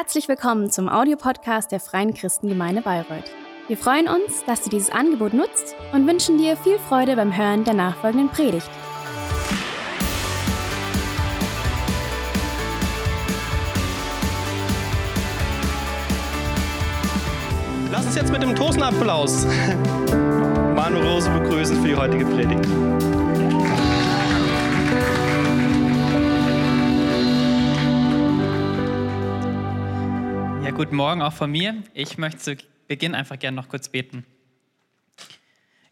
Herzlich willkommen zum Audiopodcast der Freien Christengemeinde Bayreuth. Wir freuen uns, dass du dieses Angebot nutzt und wünschen dir viel Freude beim Hören der nachfolgenden Predigt. Lass uns jetzt mit dem Toastapplaus Manu Rose begrüßen für die heutige Predigt. Ja, guten Morgen auch von mir. Ich möchte zu Beginn einfach gerne noch kurz beten.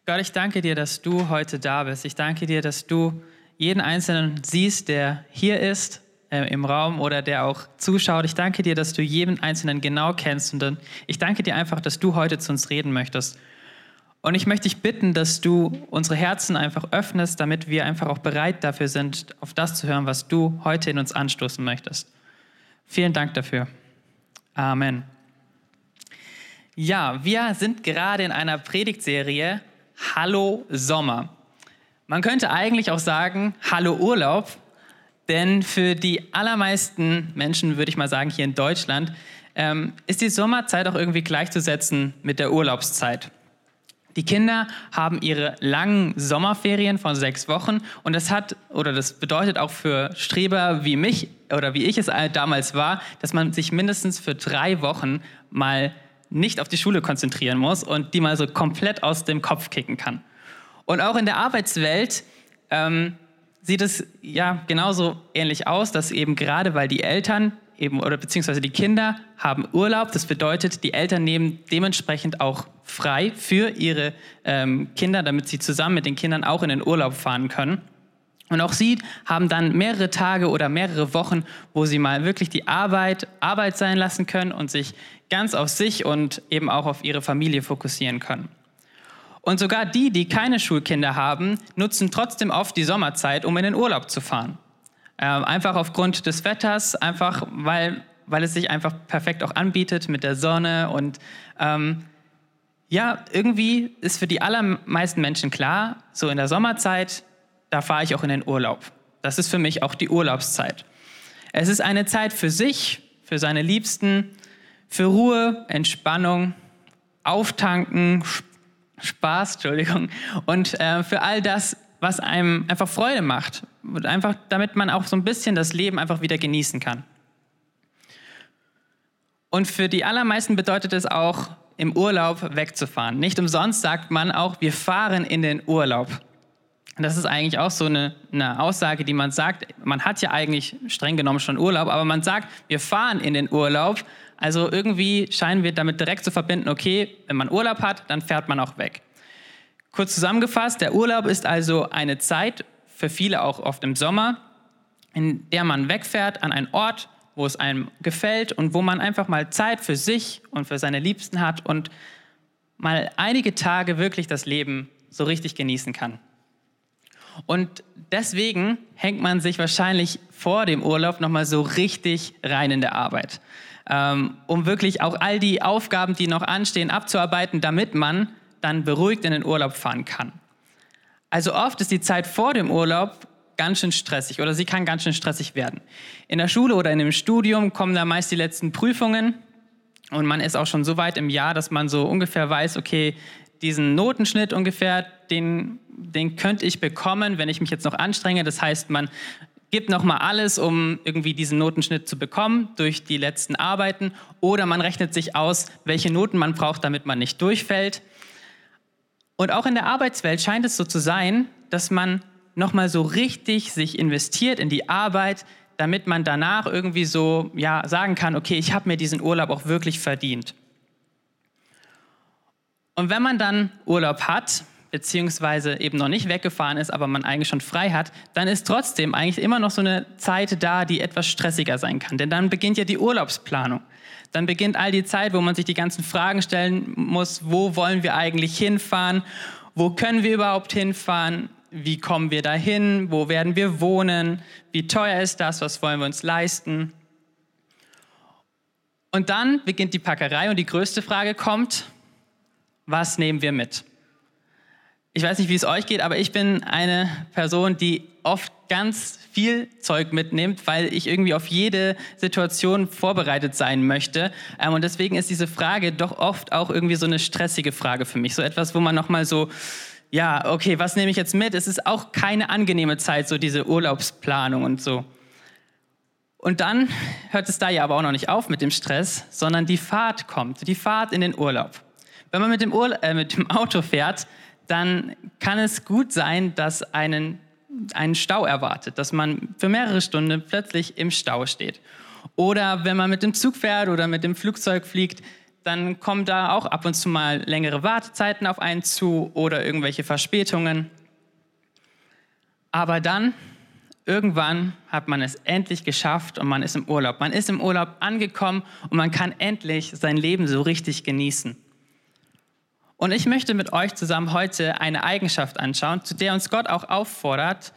Gott, ich danke dir, dass du heute da bist. Ich danke dir, dass du jeden Einzelnen siehst, der hier ist äh, im Raum oder der auch zuschaut. Ich danke dir, dass du jeden Einzelnen genau kennst. Und ich danke dir einfach, dass du heute zu uns reden möchtest. Und ich möchte dich bitten, dass du unsere Herzen einfach öffnest, damit wir einfach auch bereit dafür sind, auf das zu hören, was du heute in uns anstoßen möchtest. Vielen Dank dafür. Amen. Ja, wir sind gerade in einer Predigtserie Hallo Sommer. Man könnte eigentlich auch sagen Hallo Urlaub, denn für die allermeisten Menschen, würde ich mal sagen, hier in Deutschland, ähm, ist die Sommerzeit auch irgendwie gleichzusetzen mit der Urlaubszeit. Die Kinder haben ihre langen Sommerferien von sechs Wochen und das hat oder das bedeutet auch für Streber wie mich oder wie ich es damals war, dass man sich mindestens für drei Wochen mal nicht auf die Schule konzentrieren muss und die mal so komplett aus dem Kopf kicken kann. Und auch in der Arbeitswelt ähm, sieht es ja genauso ähnlich aus, dass eben gerade weil die Eltern eben oder beziehungsweise die Kinder haben Urlaub. Das bedeutet, die Eltern nehmen dementsprechend auch frei für ihre ähm, Kinder, damit sie zusammen mit den Kindern auch in den Urlaub fahren können. Und auch sie haben dann mehrere Tage oder mehrere Wochen, wo sie mal wirklich die Arbeit Arbeit sein lassen können und sich ganz auf sich und eben auch auf ihre Familie fokussieren können. Und sogar die, die keine Schulkinder haben, nutzen trotzdem oft die Sommerzeit, um in den Urlaub zu fahren. Ähm, einfach aufgrund des Wetters, einfach weil, weil es sich einfach perfekt auch anbietet mit der Sonne. Und ähm, ja, irgendwie ist für die allermeisten Menschen klar, so in der Sommerzeit, da fahre ich auch in den Urlaub. Das ist für mich auch die Urlaubszeit. Es ist eine Zeit für sich, für seine Liebsten, für Ruhe, Entspannung, Auftanken, Spaß, Entschuldigung, und äh, für all das, was einem einfach Freude macht. Einfach, damit man auch so ein bisschen das Leben einfach wieder genießen kann. Und für die allermeisten bedeutet es auch, im Urlaub wegzufahren. Nicht umsonst sagt man auch, wir fahren in den Urlaub. Das ist eigentlich auch so eine, eine, Aussage, die man sagt. Man hat ja eigentlich streng genommen schon Urlaub, aber man sagt, wir fahren in den Urlaub. Also irgendwie scheinen wir damit direkt zu verbinden, okay, wenn man Urlaub hat, dann fährt man auch weg. Kurz zusammengefasst, der Urlaub ist also eine Zeit, für viele auch oft im Sommer, in der man wegfährt an einen Ort, wo es einem gefällt und wo man einfach mal Zeit für sich und für seine Liebsten hat und mal einige Tage wirklich das Leben so richtig genießen kann. Und deswegen hängt man sich wahrscheinlich vor dem Urlaub nochmal so richtig rein in der Arbeit, ähm, um wirklich auch all die Aufgaben, die noch anstehen, abzuarbeiten, damit man dann beruhigt in den Urlaub fahren kann. Also oft ist die Zeit vor dem Urlaub ganz schön stressig oder sie kann ganz schön stressig werden. In der Schule oder in dem Studium kommen da meist die letzten Prüfungen und man ist auch schon so weit im Jahr, dass man so ungefähr weiß, okay, diesen Notenschnitt ungefähr, den, den könnte ich bekommen, wenn ich mich jetzt noch anstrenge. Das heißt, man gibt noch mal alles, um irgendwie diesen Notenschnitt zu bekommen durch die letzten Arbeiten oder man rechnet sich aus, welche Noten man braucht, damit man nicht durchfällt. Und auch in der Arbeitswelt scheint es so zu sein, dass man nochmal so richtig sich investiert in die Arbeit, damit man danach irgendwie so ja, sagen kann, okay, ich habe mir diesen Urlaub auch wirklich verdient. Und wenn man dann Urlaub hat, beziehungsweise eben noch nicht weggefahren ist, aber man eigentlich schon frei hat, dann ist trotzdem eigentlich immer noch so eine Zeit da, die etwas stressiger sein kann. Denn dann beginnt ja die Urlaubsplanung. Dann beginnt all die Zeit, wo man sich die ganzen Fragen stellen muss, wo wollen wir eigentlich hinfahren, wo können wir überhaupt hinfahren, wie kommen wir dahin, wo werden wir wohnen, wie teuer ist das, was wollen wir uns leisten. Und dann beginnt die Packerei und die größte Frage kommt, was nehmen wir mit? Ich weiß nicht, wie es euch geht, aber ich bin eine Person, die oft ganz viel Zeug mitnimmt, weil ich irgendwie auf jede Situation vorbereitet sein möchte. Ähm, und deswegen ist diese Frage doch oft auch irgendwie so eine stressige Frage für mich. So etwas, wo man nochmal so, ja, okay, was nehme ich jetzt mit? Es ist auch keine angenehme Zeit, so diese Urlaubsplanung und so. Und dann hört es da ja aber auch noch nicht auf mit dem Stress, sondern die Fahrt kommt, die Fahrt in den Urlaub. Wenn man mit dem, Urla äh, mit dem Auto fährt, dann kann es gut sein, dass einen einen Stau erwartet, dass man für mehrere Stunden plötzlich im Stau steht. Oder wenn man mit dem Zug fährt oder mit dem Flugzeug fliegt, dann kommen da auch ab und zu mal längere Wartezeiten auf einen zu oder irgendwelche Verspätungen. Aber dann, irgendwann hat man es endlich geschafft und man ist im Urlaub. Man ist im Urlaub angekommen und man kann endlich sein Leben so richtig genießen. Und ich möchte mit euch zusammen heute eine Eigenschaft anschauen, zu der uns Gott auch auffordert,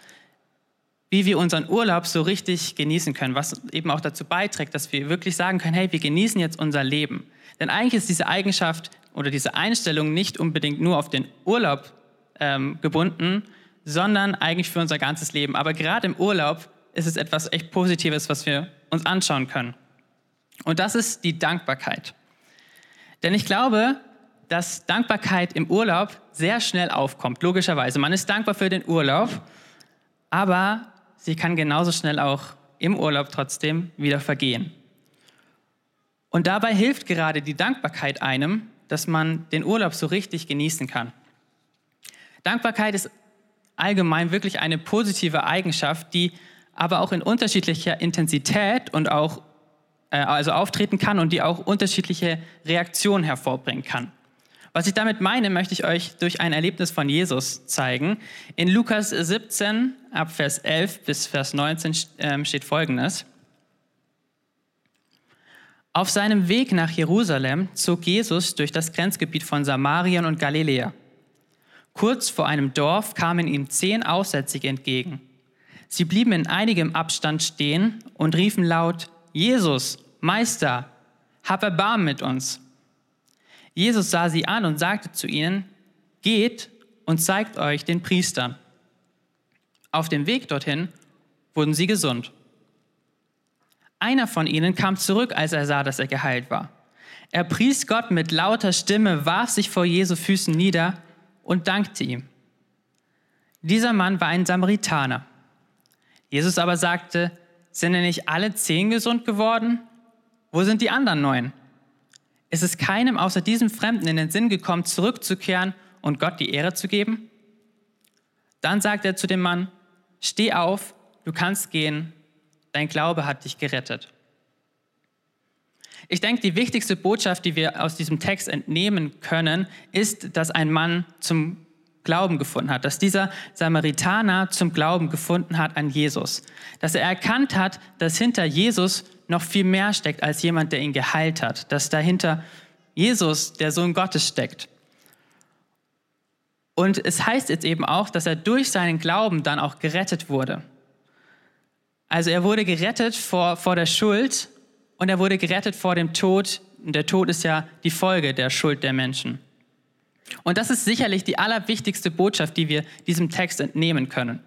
wie wir unseren Urlaub so richtig genießen können, was eben auch dazu beiträgt, dass wir wirklich sagen können, hey, wir genießen jetzt unser Leben. Denn eigentlich ist diese Eigenschaft oder diese Einstellung nicht unbedingt nur auf den Urlaub ähm, gebunden, sondern eigentlich für unser ganzes Leben. Aber gerade im Urlaub ist es etwas echt Positives, was wir uns anschauen können. Und das ist die Dankbarkeit. Denn ich glaube, dass Dankbarkeit im Urlaub sehr schnell aufkommt, logischerweise. Man ist dankbar für den Urlaub, aber sie kann genauso schnell auch im Urlaub trotzdem wieder vergehen. Und dabei hilft gerade die Dankbarkeit einem, dass man den Urlaub so richtig genießen kann. Dankbarkeit ist allgemein wirklich eine positive Eigenschaft, die aber auch in unterschiedlicher Intensität und auch äh, also auftreten kann und die auch unterschiedliche Reaktionen hervorbringen kann. Was ich damit meine, möchte ich euch durch ein Erlebnis von Jesus zeigen. In Lukas 17, ab Vers 11 bis Vers 19 ähm, steht folgendes. Auf seinem Weg nach Jerusalem zog Jesus durch das Grenzgebiet von Samarien und Galiläa. Kurz vor einem Dorf kamen ihm zehn Aussätzige entgegen. Sie blieben in einigem Abstand stehen und riefen laut, Jesus, Meister, hab Erbarmen mit uns. Jesus sah sie an und sagte zu ihnen, geht und zeigt euch den Priestern. Auf dem Weg dorthin wurden sie gesund. Einer von ihnen kam zurück, als er sah, dass er geheilt war. Er pries Gott mit lauter Stimme, warf sich vor Jesu Füßen nieder und dankte ihm. Dieser Mann war ein Samaritaner. Jesus aber sagte, sind denn nicht alle zehn gesund geworden? Wo sind die anderen neun? Ist es keinem außer diesem Fremden in den Sinn gekommen, zurückzukehren und Gott die Ehre zu geben? Dann sagt er zu dem Mann, steh auf, du kannst gehen, dein Glaube hat dich gerettet. Ich denke, die wichtigste Botschaft, die wir aus diesem Text entnehmen können, ist, dass ein Mann zum Glauben gefunden hat, dass dieser Samaritaner zum Glauben gefunden hat an Jesus, dass er erkannt hat, dass hinter Jesus noch viel mehr steckt als jemand, der ihn geheilt hat, dass dahinter Jesus, der Sohn Gottes, steckt. Und es heißt jetzt eben auch, dass er durch seinen Glauben dann auch gerettet wurde. Also er wurde gerettet vor, vor der Schuld und er wurde gerettet vor dem Tod. Und der Tod ist ja die Folge der Schuld der Menschen. Und das ist sicherlich die allerwichtigste Botschaft, die wir diesem Text entnehmen können.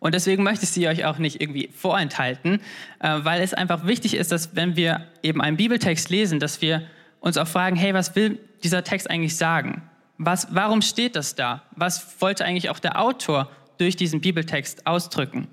Und deswegen möchte ich sie euch auch nicht irgendwie vorenthalten, äh, weil es einfach wichtig ist, dass wenn wir eben einen Bibeltext lesen, dass wir uns auch fragen, hey, was will dieser Text eigentlich sagen? Was, warum steht das da? Was wollte eigentlich auch der Autor durch diesen Bibeltext ausdrücken?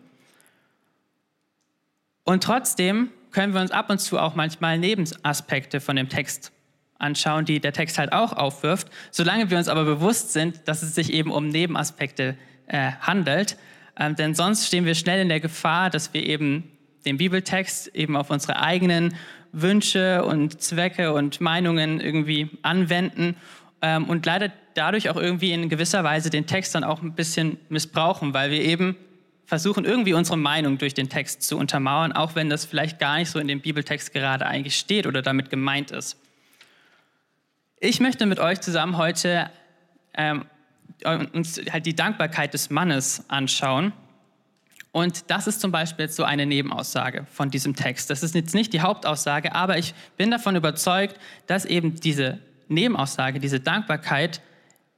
Und trotzdem können wir uns ab und zu auch manchmal Nebenaspekte von dem Text anschauen, die der Text halt auch aufwirft. Solange wir uns aber bewusst sind, dass es sich eben um Nebenaspekte äh, handelt, ähm, denn sonst stehen wir schnell in der Gefahr, dass wir eben den Bibeltext eben auf unsere eigenen Wünsche und Zwecke und Meinungen irgendwie anwenden ähm, und leider dadurch auch irgendwie in gewisser Weise den Text dann auch ein bisschen missbrauchen, weil wir eben versuchen, irgendwie unsere Meinung durch den Text zu untermauern, auch wenn das vielleicht gar nicht so in dem Bibeltext gerade eigentlich steht oder damit gemeint ist. Ich möchte mit euch zusammen heute ähm, uns halt die Dankbarkeit des Mannes anschauen. Und das ist zum Beispiel so eine Nebenaussage von diesem Text. Das ist jetzt nicht die Hauptaussage, aber ich bin davon überzeugt, dass eben diese Nebenaussage, diese Dankbarkeit,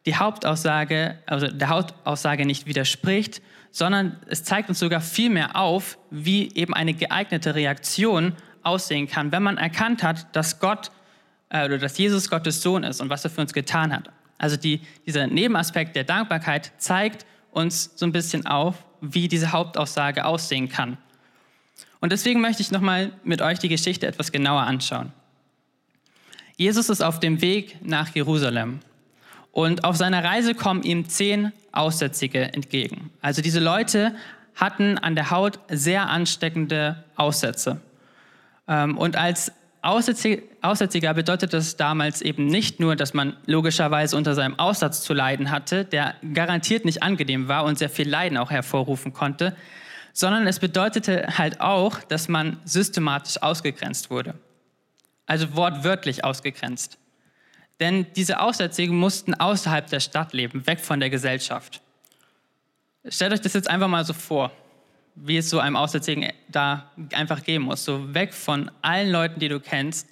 die Hauptaussage, also der Hauptaussage nicht widerspricht, sondern es zeigt uns sogar viel mehr auf, wie eben eine geeignete Reaktion aussehen kann, wenn man erkannt hat, dass Gott äh, oder dass Jesus Gottes Sohn ist und was er für uns getan hat. Also die, dieser Nebenaspekt der Dankbarkeit zeigt uns so ein bisschen auf, wie diese Hauptaussage aussehen kann. Und deswegen möchte ich nochmal mit euch die Geschichte etwas genauer anschauen. Jesus ist auf dem Weg nach Jerusalem und auf seiner Reise kommen ihm zehn Aussätzige entgegen. Also diese Leute hatten an der Haut sehr ansteckende Aussätze. Ähm, und als Aussätziger bedeutet das damals eben nicht nur, dass man logischerweise unter seinem Aussatz zu leiden hatte, der garantiert nicht angenehm war und sehr viel Leiden auch hervorrufen konnte, sondern es bedeutete halt auch, dass man systematisch ausgegrenzt wurde. Also wortwörtlich ausgegrenzt. Denn diese Aussätzigen mussten außerhalb der Stadt leben, weg von der Gesellschaft. Stellt euch das jetzt einfach mal so vor, wie es so einem Aussätzigen da einfach gehen muss. So weg von allen Leuten, die du kennst.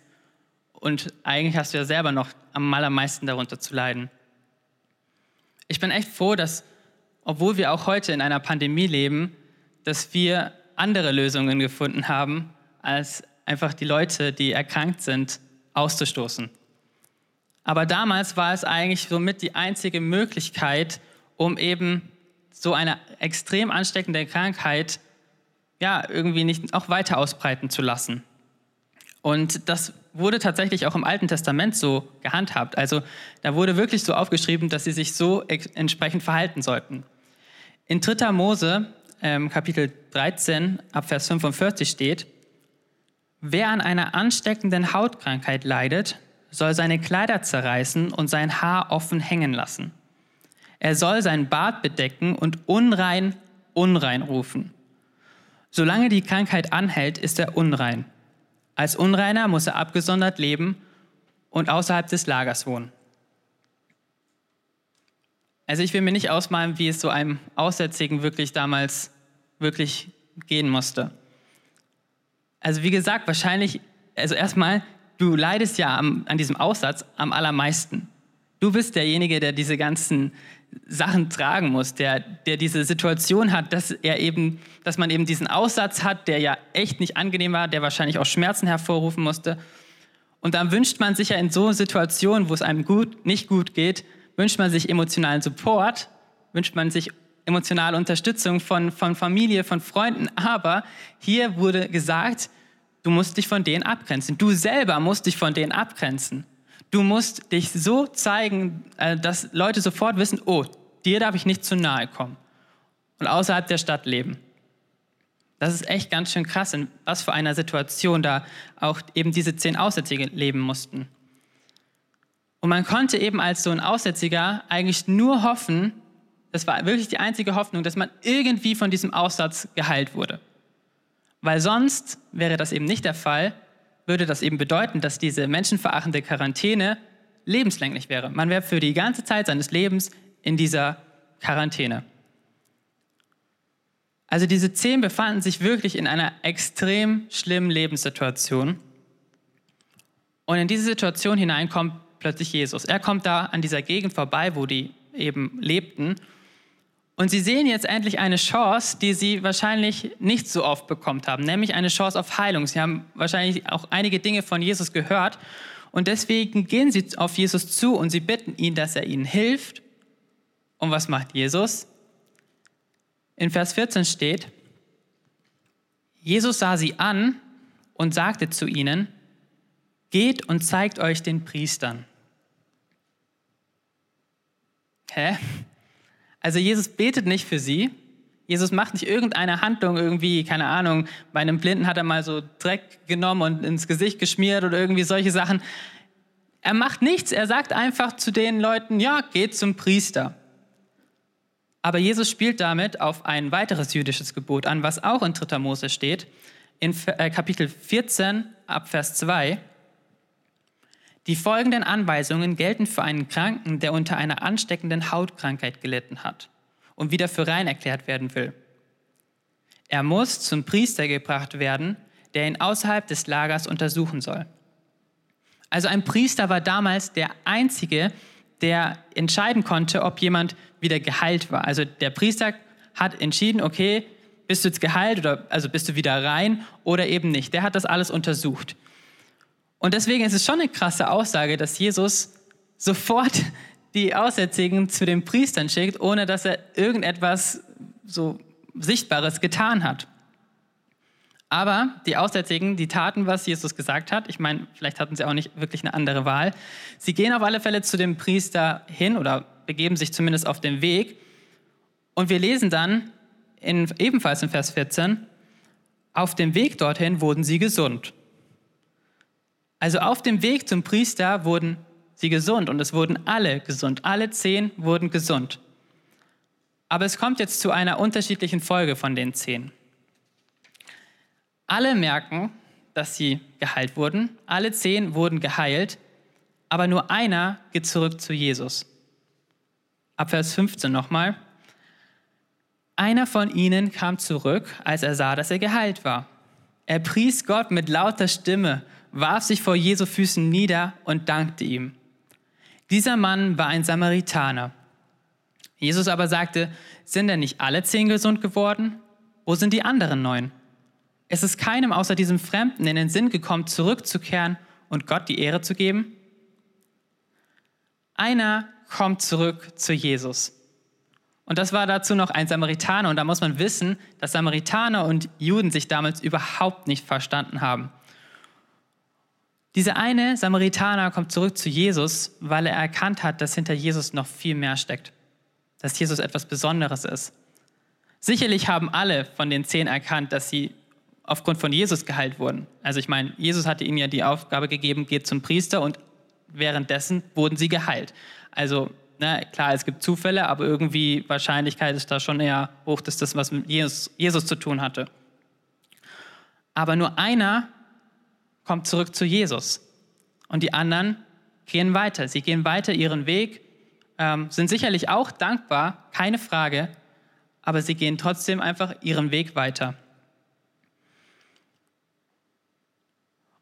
Und eigentlich hast du ja selber noch am allermeisten darunter zu leiden. Ich bin echt froh, dass, obwohl wir auch heute in einer Pandemie leben, dass wir andere Lösungen gefunden haben, als einfach die Leute, die erkrankt sind, auszustoßen. Aber damals war es eigentlich somit die einzige Möglichkeit, um eben so eine extrem ansteckende Krankheit ja irgendwie nicht auch weiter ausbreiten zu lassen. Und das wurde tatsächlich auch im Alten Testament so gehandhabt. Also da wurde wirklich so aufgeschrieben, dass sie sich so entsprechend verhalten sollten. In 3. Mose ähm, Kapitel 13 ab Vers 45 steht, wer an einer ansteckenden Hautkrankheit leidet, soll seine Kleider zerreißen und sein Haar offen hängen lassen. Er soll sein Bart bedecken und unrein, unrein rufen. Solange die Krankheit anhält, ist er unrein. Als Unreiner muss er abgesondert leben und außerhalb des Lagers wohnen. Also ich will mir nicht ausmalen, wie es so einem Aussätzigen wirklich damals wirklich gehen musste. Also wie gesagt, wahrscheinlich, also erstmal, du leidest ja am, an diesem Aussatz am allermeisten. Du bist derjenige, der diese ganzen Sachen tragen muss, der, der diese Situation hat, dass er eben, dass man eben diesen Aussatz hat, der ja echt nicht angenehm war, der wahrscheinlich auch Schmerzen hervorrufen musste. Und dann wünscht man sich ja in so Situationen, wo es einem gut, nicht gut geht, wünscht man sich emotionalen Support, wünscht man sich emotionale Unterstützung von, von Familie, von Freunden. Aber hier wurde gesagt, du musst dich von denen abgrenzen. Du selber musst dich von denen abgrenzen. Du musst dich so zeigen, äh, dass Leute sofort wissen, oh, dir darf ich nicht zu nahe kommen und außerhalb der Stadt leben. Das ist echt ganz schön krass, in was für einer Situation da auch eben diese zehn Aussätzige leben mussten. Und man konnte eben als so ein Aussätziger eigentlich nur hoffen, das war wirklich die einzige Hoffnung, dass man irgendwie von diesem Aussatz geheilt wurde. Weil sonst wäre das eben nicht der Fall, würde das eben bedeuten, dass diese menschenverachtende Quarantäne lebenslänglich wäre. Man wäre für die ganze Zeit seines Lebens in dieser Quarantäne. Also diese zehn befanden sich wirklich in einer extrem schlimmen Lebenssituation. Und in diese Situation hinein kommt plötzlich Jesus. Er kommt da an dieser Gegend vorbei, wo die eben lebten. Und sie sehen jetzt endlich eine Chance, die sie wahrscheinlich nicht so oft bekommen haben, nämlich eine Chance auf Heilung. Sie haben wahrscheinlich auch einige Dinge von Jesus gehört und deswegen gehen sie auf Jesus zu und sie bitten ihn, dass er ihnen hilft. Und was macht Jesus? In Vers 14 steht, Jesus sah sie an und sagte zu ihnen, geht und zeigt euch den Priestern. Hä? Also Jesus betet nicht für sie. Jesus macht nicht irgendeine Handlung irgendwie, keine Ahnung, bei einem Blinden hat er mal so Dreck genommen und ins Gesicht geschmiert oder irgendwie solche Sachen. Er macht nichts, er sagt einfach zu den Leuten, ja, geht zum Priester. Aber Jesus spielt damit auf ein weiteres jüdisches Gebot an, was auch in 3. Mose steht, in äh, Kapitel 14 ab Vers 2. Die folgenden Anweisungen gelten für einen Kranken, der unter einer ansteckenden Hautkrankheit gelitten hat und wieder für rein erklärt werden will. Er muss zum Priester gebracht werden, der ihn außerhalb des Lagers untersuchen soll. Also ein Priester war damals der einzige, der entscheiden konnte, ob jemand wieder geheilt war. Also der Priester hat entschieden, okay, bist du jetzt geheilt oder also bist du wieder rein oder eben nicht. Der hat das alles untersucht. Und deswegen ist es schon eine krasse Aussage, dass Jesus sofort die Aussätzigen zu den Priestern schickt, ohne dass er irgendetwas so Sichtbares getan hat. Aber die Aussätzigen, die taten, was Jesus gesagt hat. Ich meine, vielleicht hatten sie auch nicht wirklich eine andere Wahl. Sie gehen auf alle Fälle zu dem Priester hin oder begeben sich zumindest auf den Weg. Und wir lesen dann in, ebenfalls in Vers 14, auf dem Weg dorthin wurden sie gesund. Also auf dem Weg zum Priester wurden sie gesund und es wurden alle gesund. Alle zehn wurden gesund. Aber es kommt jetzt zu einer unterschiedlichen Folge von den zehn. Alle merken, dass sie geheilt wurden. Alle zehn wurden geheilt, aber nur einer geht zurück zu Jesus. Ab Vers 15 nochmal. Einer von ihnen kam zurück, als er sah, dass er geheilt war. Er pries Gott mit lauter Stimme, warf sich vor Jesu Füßen nieder und dankte ihm. Dieser Mann war ein Samaritaner. Jesus aber sagte, sind denn nicht alle zehn gesund geworden? Wo sind die anderen neun? Es ist keinem außer diesem Fremden in den Sinn gekommen, zurückzukehren und Gott die Ehre zu geben. Einer kommt zurück zu Jesus. Und das war dazu noch ein Samaritaner. Und da muss man wissen, dass Samaritaner und Juden sich damals überhaupt nicht verstanden haben. Dieser eine Samaritaner kommt zurück zu Jesus, weil er erkannt hat, dass hinter Jesus noch viel mehr steckt. Dass Jesus etwas Besonderes ist. Sicherlich haben alle von den zehn erkannt, dass sie aufgrund von Jesus geheilt wurden. Also ich meine, Jesus hatte ihnen ja die Aufgabe gegeben, geht zum Priester und währenddessen wurden sie geheilt. Also na, klar, es gibt Zufälle, aber irgendwie Wahrscheinlichkeit ist da schon eher hoch, dass das was mit Jesus, Jesus zu tun hatte. Aber nur einer kommt zurück zu Jesus und die anderen gehen weiter. Sie gehen weiter ihren Weg, ähm, sind sicherlich auch dankbar, keine Frage, aber sie gehen trotzdem einfach ihren Weg weiter.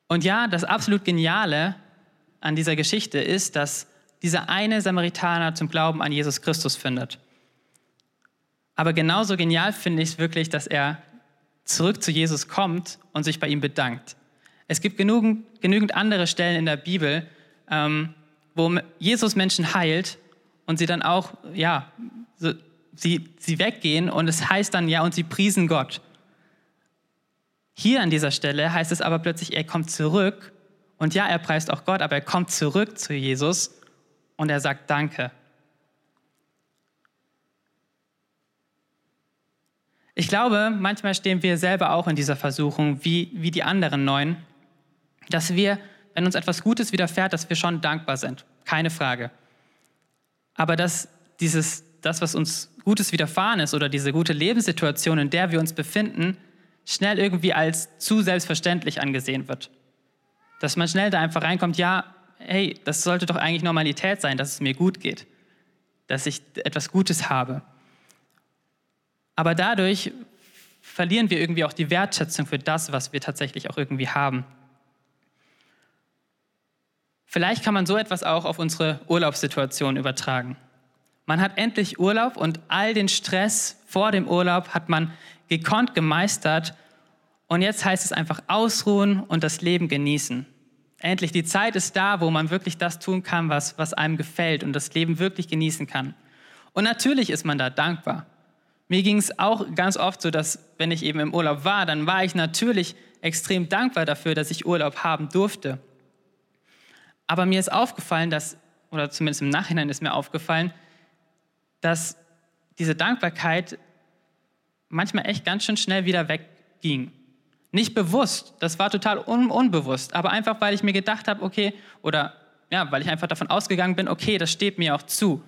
Und ja, das absolut Geniale an dieser Geschichte ist, dass dieser eine Samaritaner zum Glauben an Jesus Christus findet. Aber genauso genial finde ich es wirklich, dass er zurück zu Jesus kommt und sich bei ihm bedankt. Es gibt genügend, genügend andere Stellen in der Bibel, ähm, wo Jesus Menschen heilt und sie dann auch, ja, so, sie, sie weggehen und es heißt dann, ja, und sie priesen Gott. Hier an dieser Stelle heißt es aber plötzlich, er kommt zurück und ja, er preist auch Gott, aber er kommt zurück zu Jesus und er sagt Danke. Ich glaube, manchmal stehen wir selber auch in dieser Versuchung, wie, wie die anderen Neun, dass wir, wenn uns etwas Gutes widerfährt, dass wir schon dankbar sind. Keine Frage. Aber dass dieses, das, was uns Gutes widerfahren ist oder diese gute Lebenssituation, in der wir uns befinden, schnell irgendwie als zu selbstverständlich angesehen wird. Dass man schnell da einfach reinkommt, ja, hey, das sollte doch eigentlich Normalität sein, dass es mir gut geht, dass ich etwas Gutes habe. Aber dadurch verlieren wir irgendwie auch die Wertschätzung für das, was wir tatsächlich auch irgendwie haben. Vielleicht kann man so etwas auch auf unsere Urlaubssituation übertragen. Man hat endlich Urlaub und all den Stress vor dem Urlaub hat man gekonnt gemeistert und jetzt heißt es einfach ausruhen und das Leben genießen. Endlich, die Zeit ist da, wo man wirklich das tun kann, was, was einem gefällt und das Leben wirklich genießen kann. Und natürlich ist man da dankbar. Mir ging es auch ganz oft so, dass wenn ich eben im Urlaub war, dann war ich natürlich extrem dankbar dafür, dass ich Urlaub haben durfte. Aber mir ist aufgefallen, dass, oder zumindest im Nachhinein ist mir aufgefallen, dass diese Dankbarkeit manchmal echt ganz schön schnell wieder wegging. Nicht bewusst, das war total un unbewusst, aber einfach, weil ich mir gedacht habe, okay, oder ja, weil ich einfach davon ausgegangen bin, okay, das steht mir auch zu.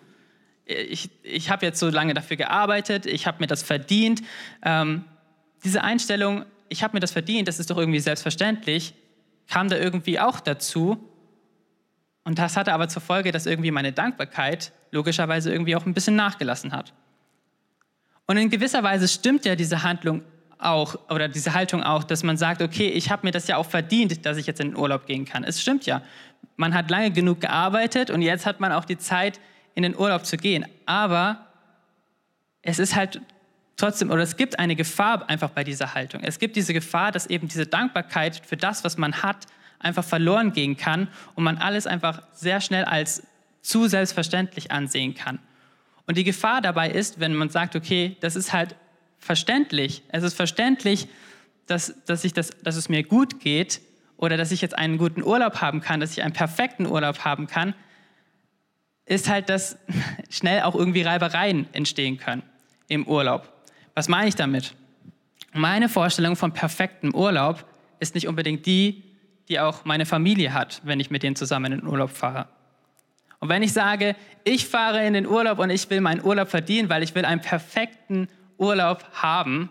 Ich, ich habe jetzt so lange dafür gearbeitet, ich habe mir das verdient. Ähm, diese Einstellung, ich habe mir das verdient, das ist doch irgendwie selbstverständlich, kam da irgendwie auch dazu. Und das hatte aber zur Folge, dass irgendwie meine Dankbarkeit logischerweise irgendwie auch ein bisschen nachgelassen hat. Und in gewisser Weise stimmt ja diese Handlung auch, oder diese Haltung auch, dass man sagt, okay, ich habe mir das ja auch verdient, dass ich jetzt in den Urlaub gehen kann. Es stimmt ja. Man hat lange genug gearbeitet und jetzt hat man auch die Zeit, in den Urlaub zu gehen. Aber es ist halt trotzdem, oder es gibt eine Gefahr einfach bei dieser Haltung. Es gibt diese Gefahr, dass eben diese Dankbarkeit für das, was man hat, einfach verloren gehen kann und man alles einfach sehr schnell als zu selbstverständlich ansehen kann. Und die Gefahr dabei ist, wenn man sagt, okay, das ist halt verständlich, es ist verständlich, dass, dass, ich das, dass es mir gut geht oder dass ich jetzt einen guten Urlaub haben kann, dass ich einen perfekten Urlaub haben kann, ist halt, dass schnell auch irgendwie Reibereien entstehen können im Urlaub. Was meine ich damit? Meine Vorstellung von perfektem Urlaub ist nicht unbedingt die, die auch meine Familie hat, wenn ich mit denen zusammen in den Urlaub fahre. Und wenn ich sage, ich fahre in den Urlaub und ich will meinen Urlaub verdienen, weil ich will einen perfekten Urlaub haben,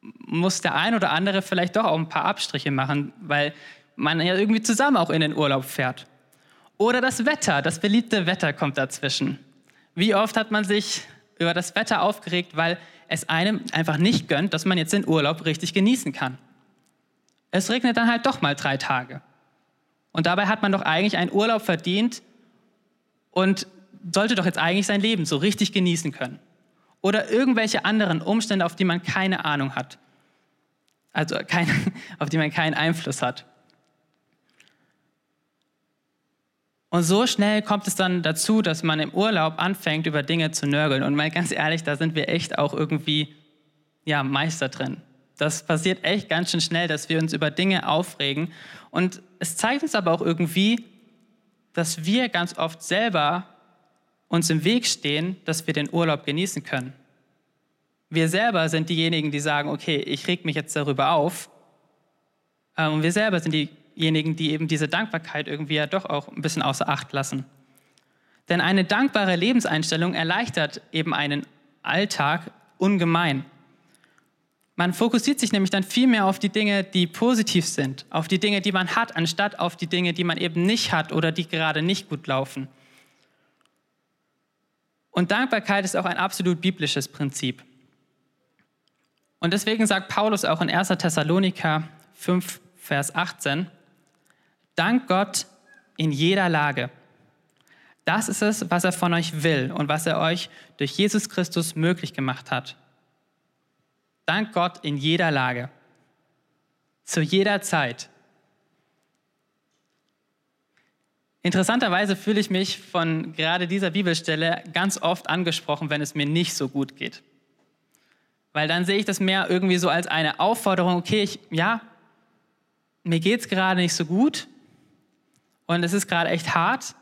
muss der ein oder andere vielleicht doch auch ein paar Abstriche machen, weil man ja irgendwie zusammen auch in den Urlaub fährt. Oder das Wetter, das beliebte Wetter kommt dazwischen. Wie oft hat man sich über das Wetter aufgeregt, weil es einem einfach nicht gönnt, dass man jetzt den Urlaub richtig genießen kann. Es regnet dann halt doch mal drei Tage. Und dabei hat man doch eigentlich einen Urlaub verdient und sollte doch jetzt eigentlich sein Leben so richtig genießen können. Oder irgendwelche anderen Umstände, auf die man keine Ahnung hat. Also keine, auf die man keinen Einfluss hat. Und so schnell kommt es dann dazu, dass man im Urlaub anfängt, über Dinge zu nörgeln. Und mal ganz ehrlich, da sind wir echt auch irgendwie ja, Meister drin. Das passiert echt ganz schön schnell, dass wir uns über Dinge aufregen. Und es zeigt uns aber auch irgendwie, dass wir ganz oft selber uns im Weg stehen, dass wir den Urlaub genießen können. Wir selber sind diejenigen, die sagen, okay, ich reg mich jetzt darüber auf. Ähm, und wir selber sind die diejenigen, die eben diese Dankbarkeit irgendwie ja doch auch ein bisschen außer Acht lassen. Denn eine dankbare Lebenseinstellung erleichtert eben einen Alltag ungemein. Man fokussiert sich nämlich dann viel mehr auf die Dinge, die positiv sind, auf die Dinge, die man hat, anstatt auf die Dinge, die man eben nicht hat oder die gerade nicht gut laufen. Und Dankbarkeit ist auch ein absolut biblisches Prinzip. Und deswegen sagt Paulus auch in 1. Thessaloniker 5, Vers 18, Dank Gott in jeder Lage. Das ist es, was er von euch will und was er euch durch Jesus Christus möglich gemacht hat. Dank Gott in jeder Lage. Zu jeder Zeit. Interessanterweise fühle ich mich von gerade dieser Bibelstelle ganz oft angesprochen, wenn es mir nicht so gut geht. Weil dann sehe ich das mehr irgendwie so als eine Aufforderung, okay, ich, ja, mir geht es gerade nicht so gut, und es ist gerade echt hart,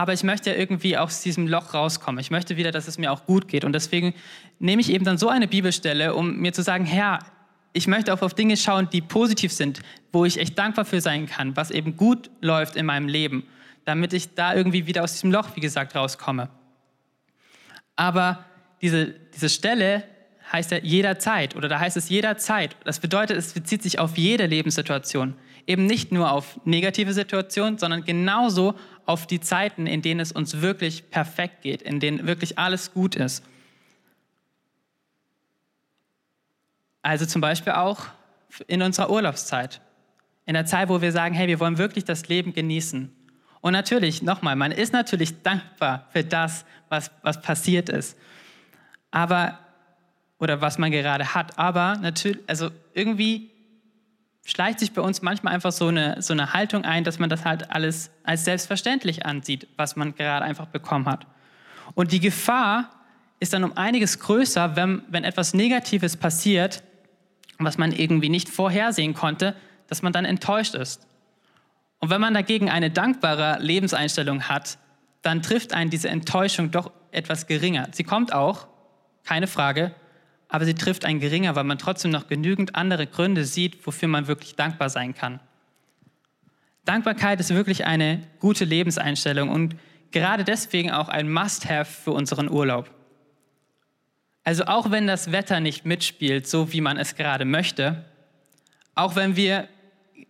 aber ich möchte ja irgendwie aus diesem Loch rauskommen. Ich möchte wieder, dass es mir auch gut geht. Und deswegen nehme ich eben dann so eine Bibelstelle, um mir zu sagen, Herr, ich möchte auch auf Dinge schauen, die positiv sind, wo ich echt dankbar für sein kann, was eben gut läuft in meinem Leben, damit ich da irgendwie wieder aus diesem Loch, wie gesagt, rauskomme. Aber diese, diese Stelle heißt ja jederzeit oder da heißt es jederzeit. Das bedeutet, es bezieht sich auf jede Lebenssituation eben nicht nur auf negative Situationen, sondern genauso auf die Zeiten, in denen es uns wirklich perfekt geht, in denen wirklich alles gut ist. Also zum Beispiel auch in unserer Urlaubszeit. In der Zeit, wo wir sagen, hey, wir wollen wirklich das Leben genießen. Und natürlich, nochmal, man ist natürlich dankbar für das, was, was passiert ist. Aber, oder was man gerade hat. Aber natürlich, also irgendwie schleicht sich bei uns manchmal einfach so eine, so eine Haltung ein, dass man das halt alles als selbstverständlich ansieht, was man gerade einfach bekommen hat. Und die Gefahr ist dann um einiges größer, wenn, wenn etwas Negatives passiert, was man irgendwie nicht vorhersehen konnte, dass man dann enttäuscht ist. Und wenn man dagegen eine dankbare Lebenseinstellung hat, dann trifft einen diese Enttäuschung doch etwas geringer. Sie kommt auch, keine Frage, aber sie trifft einen geringer, weil man trotzdem noch genügend andere Gründe sieht, wofür man wirklich dankbar sein kann. Dankbarkeit ist wirklich eine gute Lebenseinstellung und gerade deswegen auch ein Must-Have für unseren Urlaub. Also auch wenn das Wetter nicht mitspielt, so wie man es gerade möchte, auch wenn wir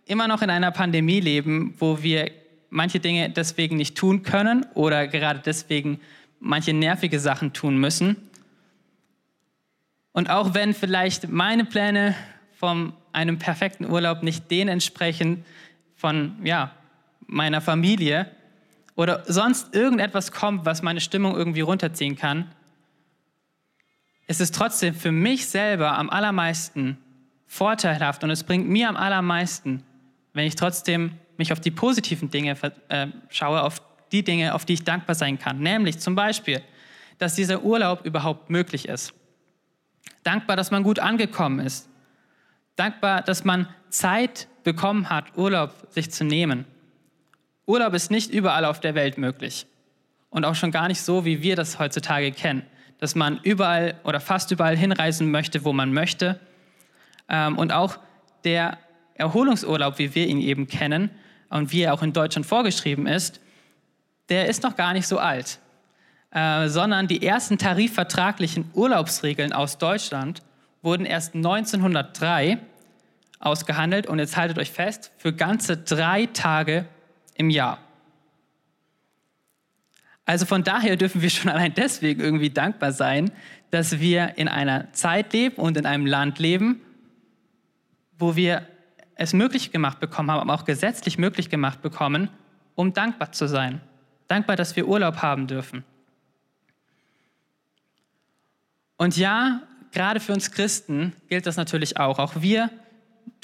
immer noch in einer Pandemie leben, wo wir manche Dinge deswegen nicht tun können oder gerade deswegen manche nervige Sachen tun müssen, und auch wenn vielleicht meine Pläne von einem perfekten Urlaub nicht denen entsprechen von ja, meiner Familie oder sonst irgendetwas kommt, was meine Stimmung irgendwie runterziehen kann, ist es trotzdem für mich selber am allermeisten vorteilhaft und es bringt mir am allermeisten, wenn ich trotzdem mich auf die positiven Dinge äh, schaue, auf die Dinge, auf die ich dankbar sein kann. Nämlich zum Beispiel, dass dieser Urlaub überhaupt möglich ist. Dankbar, dass man gut angekommen ist. Dankbar, dass man Zeit bekommen hat, Urlaub sich zu nehmen. Urlaub ist nicht überall auf der Welt möglich. Und auch schon gar nicht so, wie wir das heutzutage kennen. Dass man überall oder fast überall hinreisen möchte, wo man möchte. Ähm, und auch der Erholungsurlaub, wie wir ihn eben kennen und wie er auch in Deutschland vorgeschrieben ist, der ist noch gar nicht so alt. Äh, sondern die ersten tarifvertraglichen Urlaubsregeln aus Deutschland wurden erst 1903 ausgehandelt und jetzt haltet euch fest, für ganze drei Tage im Jahr. Also von daher dürfen wir schon allein deswegen irgendwie dankbar sein, dass wir in einer Zeit leben und in einem Land leben, wo wir es möglich gemacht bekommen haben, aber auch gesetzlich möglich gemacht bekommen, um dankbar zu sein. Dankbar, dass wir Urlaub haben dürfen. Und ja, gerade für uns Christen gilt das natürlich auch. Auch wir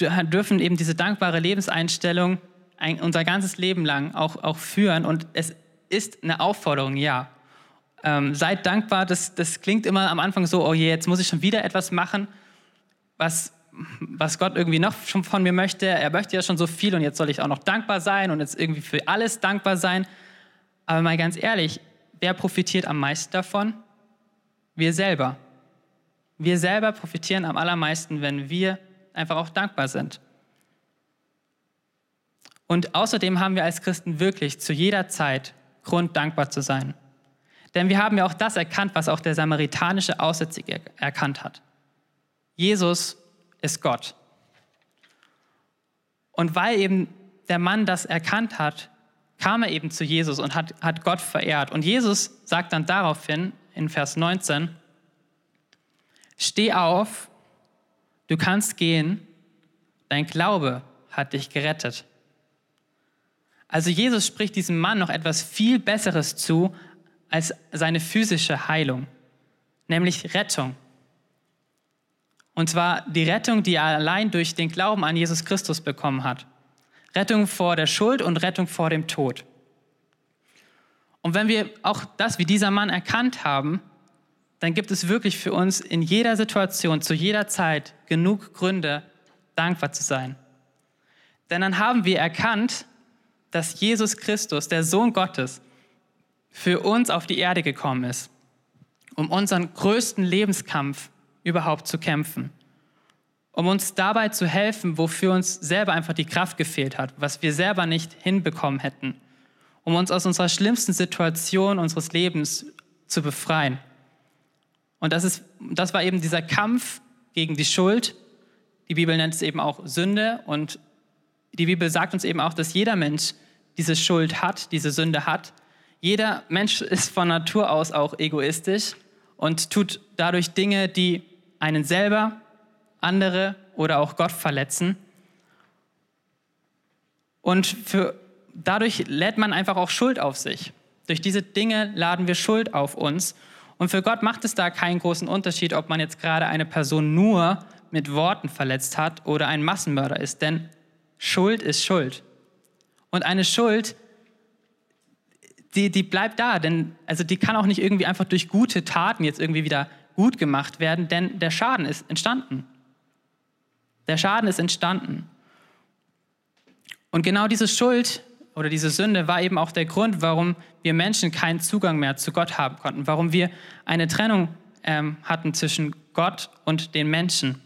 dürfen eben diese dankbare Lebenseinstellung ein, unser ganzes Leben lang auch, auch führen. Und es ist eine Aufforderung, ja. Ähm, seid dankbar, das, das klingt immer am Anfang so, oh je, jetzt muss ich schon wieder etwas machen, was, was Gott irgendwie noch von mir möchte. Er möchte ja schon so viel und jetzt soll ich auch noch dankbar sein und jetzt irgendwie für alles dankbar sein. Aber mal ganz ehrlich, wer profitiert am meisten davon? Wir selber. Wir selber profitieren am allermeisten, wenn wir einfach auch dankbar sind. Und außerdem haben wir als Christen wirklich zu jeder Zeit Grund, dankbar zu sein. Denn wir haben ja auch das erkannt, was auch der samaritanische Aussätzige erkannt hat. Jesus ist Gott. Und weil eben der Mann das erkannt hat, kam er eben zu Jesus und hat, hat Gott verehrt. Und Jesus sagt dann daraufhin in Vers 19, Steh auf, du kannst gehen, dein Glaube hat dich gerettet. Also Jesus spricht diesem Mann noch etwas viel Besseres zu als seine physische Heilung, nämlich Rettung. Und zwar die Rettung, die er allein durch den Glauben an Jesus Christus bekommen hat. Rettung vor der Schuld und Rettung vor dem Tod. Und wenn wir auch das wie dieser Mann erkannt haben, dann gibt es wirklich für uns in jeder Situation, zu jeder Zeit genug Gründe, dankbar zu sein. Denn dann haben wir erkannt, dass Jesus Christus, der Sohn Gottes, für uns auf die Erde gekommen ist, um unseren größten Lebenskampf überhaupt zu kämpfen, um uns dabei zu helfen, wofür uns selber einfach die Kraft gefehlt hat, was wir selber nicht hinbekommen hätten, um uns aus unserer schlimmsten Situation unseres Lebens zu befreien. Und das, ist, das war eben dieser Kampf gegen die Schuld. Die Bibel nennt es eben auch Sünde und die Bibel sagt uns eben auch, dass jeder Mensch diese Schuld hat, diese Sünde hat. Jeder Mensch ist von Natur aus auch egoistisch und tut dadurch Dinge, die einen selber, andere oder auch Gott verletzen. Und für, dadurch lädt man einfach auch Schuld auf sich. Durch diese Dinge laden wir Schuld auf uns. Und für Gott macht es da keinen großen Unterschied, ob man jetzt gerade eine Person nur mit Worten verletzt hat oder ein Massenmörder ist. Denn Schuld ist Schuld. Und eine Schuld, die, die bleibt da, denn also die kann auch nicht irgendwie einfach durch gute Taten jetzt irgendwie wieder gut gemacht werden, denn der Schaden ist entstanden. Der Schaden ist entstanden. Und genau diese Schuld oder diese Sünde war eben auch der Grund, warum wir Menschen keinen Zugang mehr zu Gott haben konnten, warum wir eine Trennung ähm, hatten zwischen Gott und den Menschen.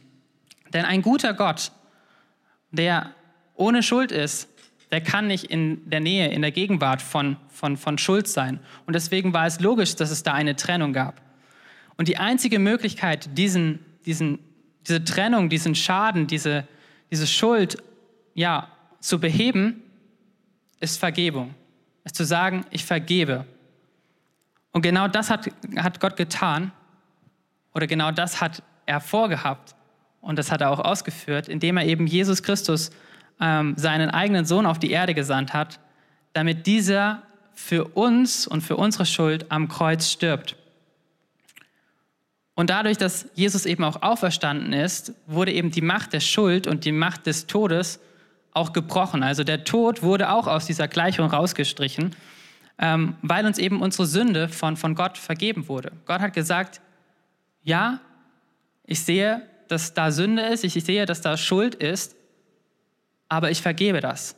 Denn ein guter Gott, der ohne Schuld ist, der kann nicht in der Nähe, in der Gegenwart von, von, von Schuld sein. Und deswegen war es logisch, dass es da eine Trennung gab. Und die einzige Möglichkeit, diesen, diesen, diese Trennung, diesen Schaden, diese, diese Schuld ja, zu beheben, ist Vergebung. Ist zu sagen, ich vergebe. Und genau das hat, hat Gott getan. Oder genau das hat er vorgehabt. Und das hat er auch ausgeführt, indem er eben Jesus Christus ähm, seinen eigenen Sohn auf die Erde gesandt hat, damit dieser für uns und für unsere Schuld am Kreuz stirbt. Und dadurch, dass Jesus eben auch auferstanden ist, wurde eben die Macht der Schuld und die Macht des Todes auch gebrochen. Also der Tod wurde auch aus dieser Gleichung rausgestrichen, ähm, weil uns eben unsere Sünde von, von Gott vergeben wurde. Gott hat gesagt, ja, ich sehe, dass da Sünde ist, ich sehe, dass da Schuld ist, aber ich vergebe das.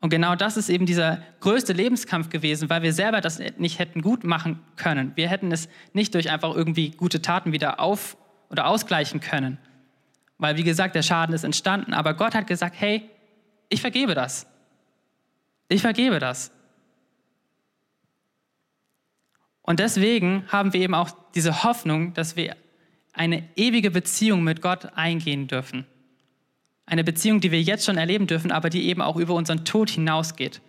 Und genau das ist eben dieser größte Lebenskampf gewesen, weil wir selber das nicht hätten gut machen können. Wir hätten es nicht durch einfach irgendwie gute Taten wieder auf oder ausgleichen können. Weil, wie gesagt, der Schaden ist entstanden. Aber Gott hat gesagt, hey, ich vergebe das. Ich vergebe das. Und deswegen haben wir eben auch diese Hoffnung, dass wir eine ewige Beziehung mit Gott eingehen dürfen. Eine Beziehung, die wir jetzt schon erleben dürfen, aber die eben auch über unseren Tod hinausgeht.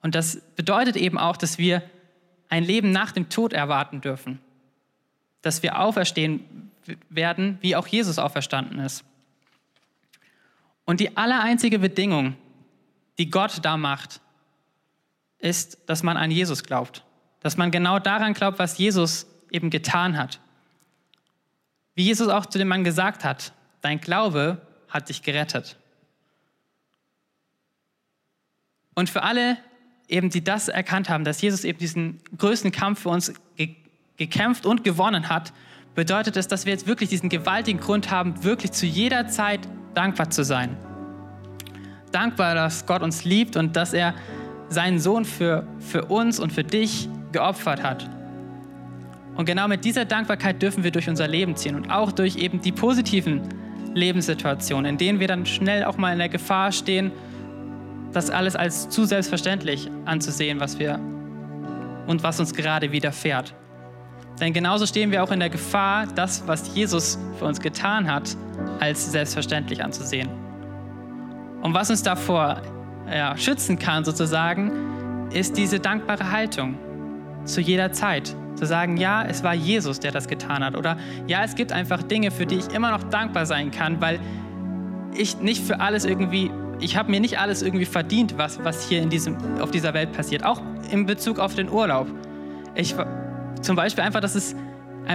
Und das bedeutet eben auch, dass wir ein Leben nach dem Tod erwarten dürfen. Dass wir auferstehen werden, wie auch Jesus auferstanden ist. Und die allereinzige Bedingung, die Gott da macht, ist, dass man an Jesus glaubt. Dass man genau daran glaubt, was Jesus eben getan hat. Wie Jesus auch zu dem Mann gesagt hat, dein Glaube hat dich gerettet. Und für alle, eben, die das erkannt haben, dass Jesus eben diesen größten Kampf für uns ge gekämpft und gewonnen hat, bedeutet es, dass wir jetzt wirklich diesen gewaltigen Grund haben, wirklich zu jeder Zeit dankbar zu sein. Dankbar, dass Gott uns liebt und dass er seinen Sohn für, für uns und für dich geopfert hat. Und genau mit dieser Dankbarkeit dürfen wir durch unser Leben ziehen und auch durch eben die positiven Lebenssituationen, in denen wir dann schnell auch mal in der Gefahr stehen, das alles als zu selbstverständlich anzusehen, was wir und was uns gerade widerfährt. Denn genauso stehen wir auch in der Gefahr, das, was Jesus für uns getan hat, als selbstverständlich anzusehen. Und was uns davor ja, schützen kann, sozusagen, ist diese dankbare Haltung zu jeder Zeit. Zu sagen, ja, es war Jesus, der das getan hat. Oder ja, es gibt einfach Dinge, für die ich immer noch dankbar sein kann, weil ich nicht für alles irgendwie, ich habe mir nicht alles irgendwie verdient, was, was hier in diesem, auf dieser Welt passiert. Auch in Bezug auf den Urlaub. Ich, zum Beispiel einfach, dass, es,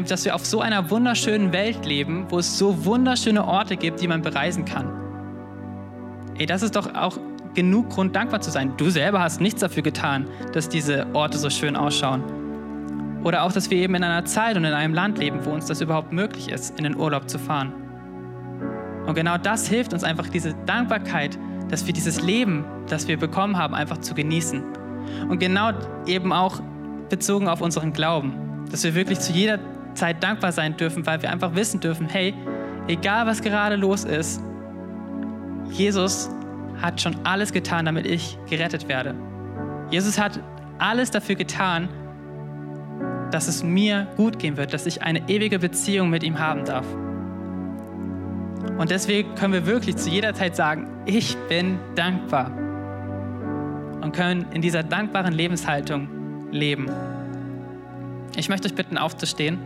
dass wir auf so einer wunderschönen Welt leben, wo es so wunderschöne Orte gibt, die man bereisen kann. Ey, das ist doch auch genug Grund, dankbar zu sein. Du selber hast nichts dafür getan, dass diese Orte so schön ausschauen. Oder auch, dass wir eben in einer Zeit und in einem Land leben, wo uns das überhaupt möglich ist, in den Urlaub zu fahren. Und genau das hilft uns einfach, diese Dankbarkeit, dass wir dieses Leben, das wir bekommen haben, einfach zu genießen. Und genau eben auch bezogen auf unseren Glauben, dass wir wirklich zu jeder Zeit dankbar sein dürfen, weil wir einfach wissen dürfen, hey, egal was gerade los ist, Jesus hat schon alles getan, damit ich gerettet werde. Jesus hat alles dafür getan, dass es mir gut gehen wird, dass ich eine ewige Beziehung mit ihm haben darf. Und deswegen können wir wirklich zu jeder Zeit sagen, ich bin dankbar. Und können in dieser dankbaren Lebenshaltung leben. Ich möchte euch bitten, aufzustehen.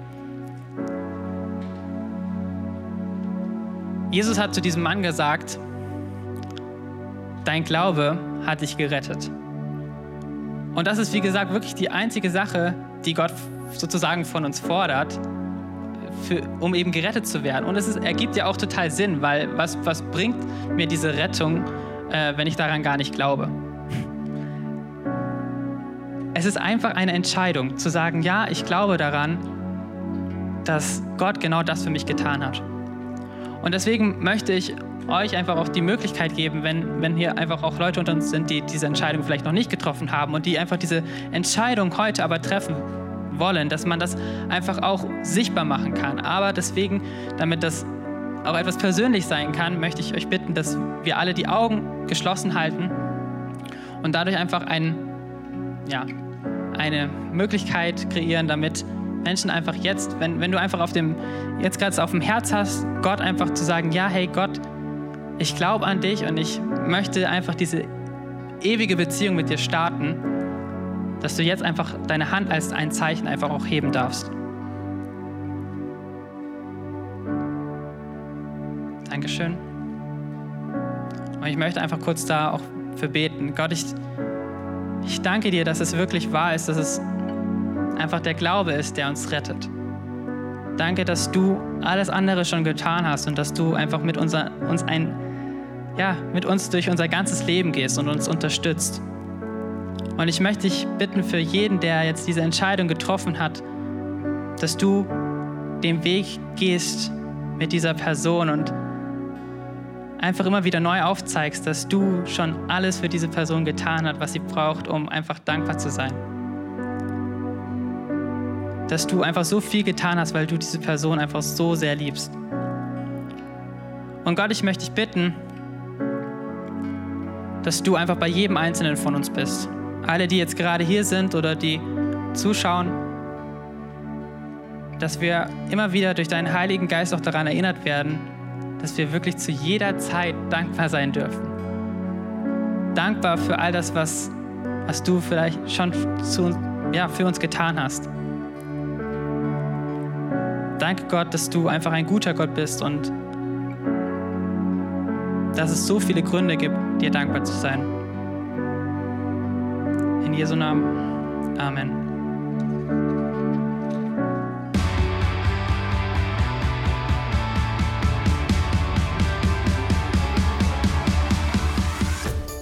Jesus hat zu diesem Mann gesagt, dein Glaube hat dich gerettet. Und das ist, wie gesagt, wirklich die einzige Sache, die Gott sozusagen von uns fordert, für, um eben gerettet zu werden. Und es ist, ergibt ja auch total Sinn, weil was, was bringt mir diese Rettung, äh, wenn ich daran gar nicht glaube? Es ist einfach eine Entscheidung zu sagen, ja, ich glaube daran, dass Gott genau das für mich getan hat. Und deswegen möchte ich euch einfach auch die Möglichkeit geben, wenn, wenn hier einfach auch Leute unter uns sind, die diese Entscheidung vielleicht noch nicht getroffen haben und die einfach diese Entscheidung heute aber treffen wollen, dass man das einfach auch sichtbar machen kann. Aber deswegen, damit das auch etwas persönlich sein kann, möchte ich euch bitten, dass wir alle die Augen geschlossen halten und dadurch einfach ein, ja, eine Möglichkeit kreieren, damit Menschen einfach jetzt, wenn, wenn du einfach auf dem, jetzt gerade auf dem Herz hast, Gott einfach zu sagen, ja, hey Gott, ich glaube an dich und ich möchte einfach diese ewige Beziehung mit dir starten, dass du jetzt einfach deine Hand als ein Zeichen einfach auch heben darfst. Dankeschön. Und ich möchte einfach kurz da auch für beten. Gott, ich, ich danke dir, dass es wirklich wahr ist, dass es einfach der Glaube ist, der uns rettet. Danke, dass du alles andere schon getan hast und dass du einfach mit unser, uns ein, ja, mit uns durch unser ganzes Leben gehst und uns unterstützt. Und ich möchte dich bitten für jeden, der jetzt diese Entscheidung getroffen hat, dass du den Weg gehst mit dieser Person und einfach immer wieder neu aufzeigst, dass du schon alles für diese Person getan hast, was sie braucht, um einfach dankbar zu sein. Dass du einfach so viel getan hast, weil du diese Person einfach so sehr liebst. Und Gott, ich möchte dich bitten, dass du einfach bei jedem Einzelnen von uns bist. Alle, die jetzt gerade hier sind oder die zuschauen, dass wir immer wieder durch deinen Heiligen Geist auch daran erinnert werden, dass wir wirklich zu jeder Zeit dankbar sein dürfen. Dankbar für all das, was, was du vielleicht schon zu, ja, für uns getan hast. Danke Gott, dass du einfach ein guter Gott bist und dass es so viele Gründe gibt, dir dankbar zu sein. In Jesu Namen. Amen.